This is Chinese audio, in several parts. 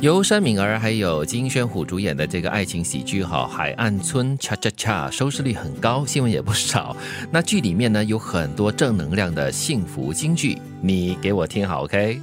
由山敏儿还有金宣虎主演的这个爱情喜剧哈《海岸村恰恰恰》收视率很高，新闻也不少。那剧里面呢有很多正能量的幸福金句，你给我听好，OK？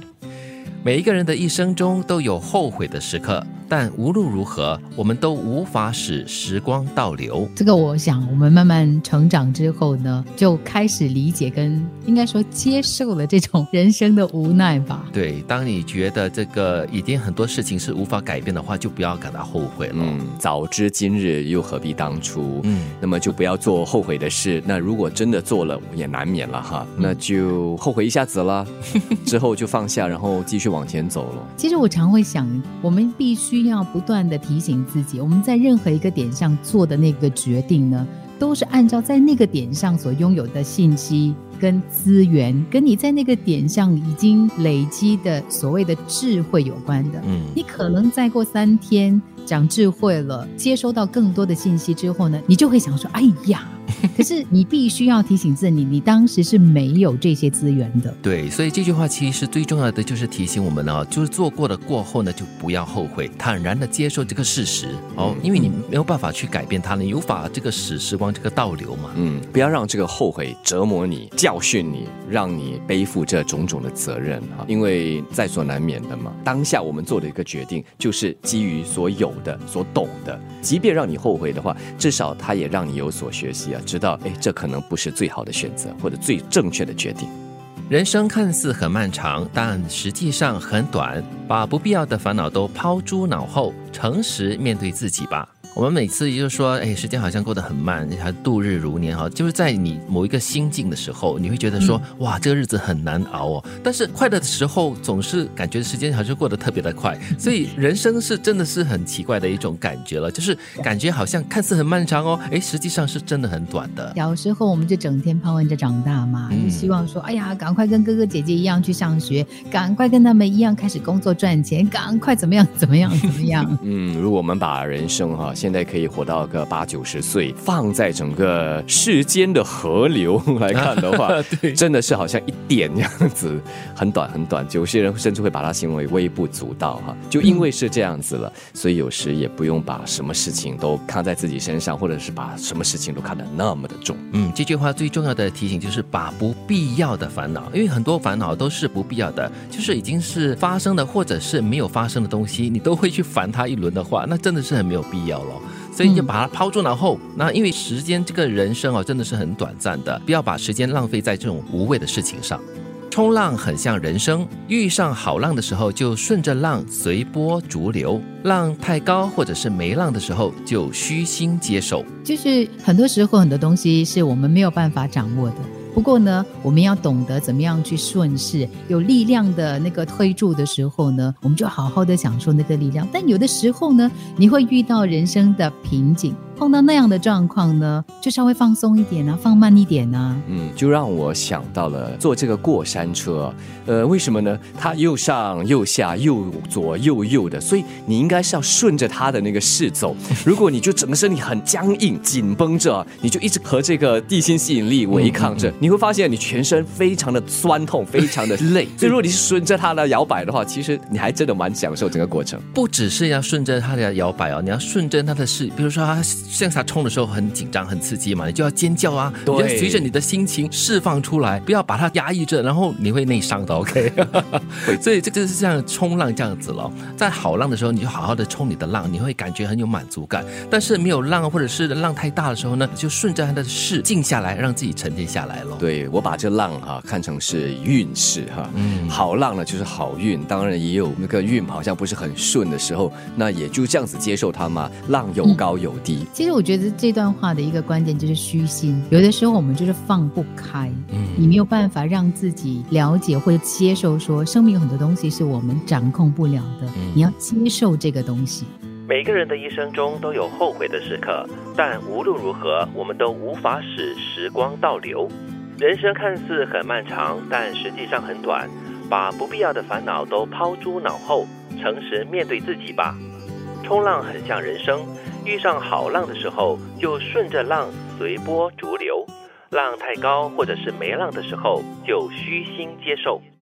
每一个人的一生中都有后悔的时刻。但无论如何，我们都无法使时光倒流。这个，我想我们慢慢成长之后呢，就开始理解跟应该说接受了这种人生的无奈吧。对，当你觉得这个已经很多事情是无法改变的话，就不要感到后悔了。嗯，早知今日又何必当初？嗯，那么就不要做后悔的事。那如果真的做了，也难免了哈，那就后悔一下子了，之后就放下，然后继续往往前走了。其实我常会想，我们必须。要不断的提醒自己，我们在任何一个点上做的那个决定呢，都是按照在那个点上所拥有的信息跟资源，跟你在那个点上已经累积的所谓的智慧有关的。嗯，你可能再过三天长智慧了，接收到更多的信息之后呢，你就会想说：“哎呀。”可是你必须要提醒自己，你当时是没有这些资源的。对，所以这句话其实最重要的就是提醒我们呢，就是做过的过后呢，就不要后悔，坦然的接受这个事实哦，因为你没有办法去改变它，你无法这个使时光这个倒流嘛。嗯，不要让这个后悔折磨你、教训你，让你背负这种种的责任啊，因为在所难免的嘛。当下我们做的一个决定，就是基于所有的、所懂的，即便让你后悔的话，至少它也让你有所学习啊。知道，哎，这可能不是最好的选择，或者最正确的决定。人生看似很漫长，但实际上很短。把不必要的烦恼都抛诸脑后，诚实面对自己吧。我们每次就是说，哎，时间好像过得很慢，还度日如年哈。就是在你某一个心境的时候，你会觉得说，哇，这个日子很难熬哦。但是快乐的时候，总是感觉时间好像过得特别的快。所以人生是真的是很奇怪的一种感觉了，就是感觉好像看似很漫长哦，哎，实际上是真的很短的。小时候我们就整天盼望着长大嘛，就希望说，哎呀，赶快跟哥哥姐姐一样去上学，赶快跟他们一样开始工作赚钱，赶快怎么样怎么样怎么样。嗯，如果我们把人生哈现在可以活到个八九十岁，放在整个世间的河流来看的话，对，真的是好像一点这样子，很短很短。有些人甚至会把它形容为微不足道哈。就因为是这样子了，所以有时也不用把什么事情都看在自己身上，或者是把什么事情都看得那么的重。嗯，这句话最重要的提醒就是把不必要的烦恼，因为很多烦恼都是不必要的，就是已经是发生的或者是没有发生的东西，你都会去烦他一轮的话，那真的是很没有必要了。所以就把它抛诸脑后。那因为时间这个人生哦，真的是很短暂的，不要把时间浪费在这种无谓的事情上。冲浪很像人生，遇上好浪的时候就顺着浪随波逐流；浪太高或者是没浪的时候就虚心接受。就是很多时候很多东西是我们没有办法掌握的。不过呢，我们要懂得怎么样去顺势，有力量的那个推助的时候呢，我们就好好的享受那个力量。但有的时候呢，你会遇到人生的瓶颈。碰到那样的状况呢，就稍微放松一点啊，放慢一点啊。嗯，就让我想到了坐这个过山车。呃，为什么呢？它又上又下，又左右右的，所以你应该是要顺着它的那个势走。如果你就整个身体很僵硬、紧绷着，你就一直和这个地心吸引力违抗着，你会发现你全身非常的酸痛，非常的累。所以如果你是顺着它的摇摆的话，其实你还真的蛮享受整个过程。不只是要顺着它的摇摆哦，你要顺着它的势，比如说它。向下冲的时候很紧张、很刺激嘛，你就要尖叫啊！你要随着你的心情释放出来，不要把它压抑着，然后你会内伤的。OK，所以这就是像冲浪这样子了。在好浪的时候，你就好好的冲你的浪，你会感觉很有满足感。但是没有浪或者是浪太大的时候呢，就顺着它的势静下来，让自己沉淀下来了。对我把这浪哈看成是运势哈，嗯，好浪呢就是好运，当然也有那个运好像不是很顺的时候，那也就这样子接受它嘛。浪有高有低。其实我觉得这段话的一个观点就是虚心。有的时候我们就是放不开，嗯，你没有办法让自己了解或者接受，说生命有很多东西是我们掌控不了的，你要接受这个东西。每个人的一生中都有后悔的时刻，但无论如何，我们都无法使时光倒流。人生看似很漫长，但实际上很短。把不必要的烦恼都抛诸脑后，诚实面对自己吧。冲浪很像人生。遇上好浪的时候，就顺着浪随波逐流；浪太高或者是没浪的时候，就虚心接受。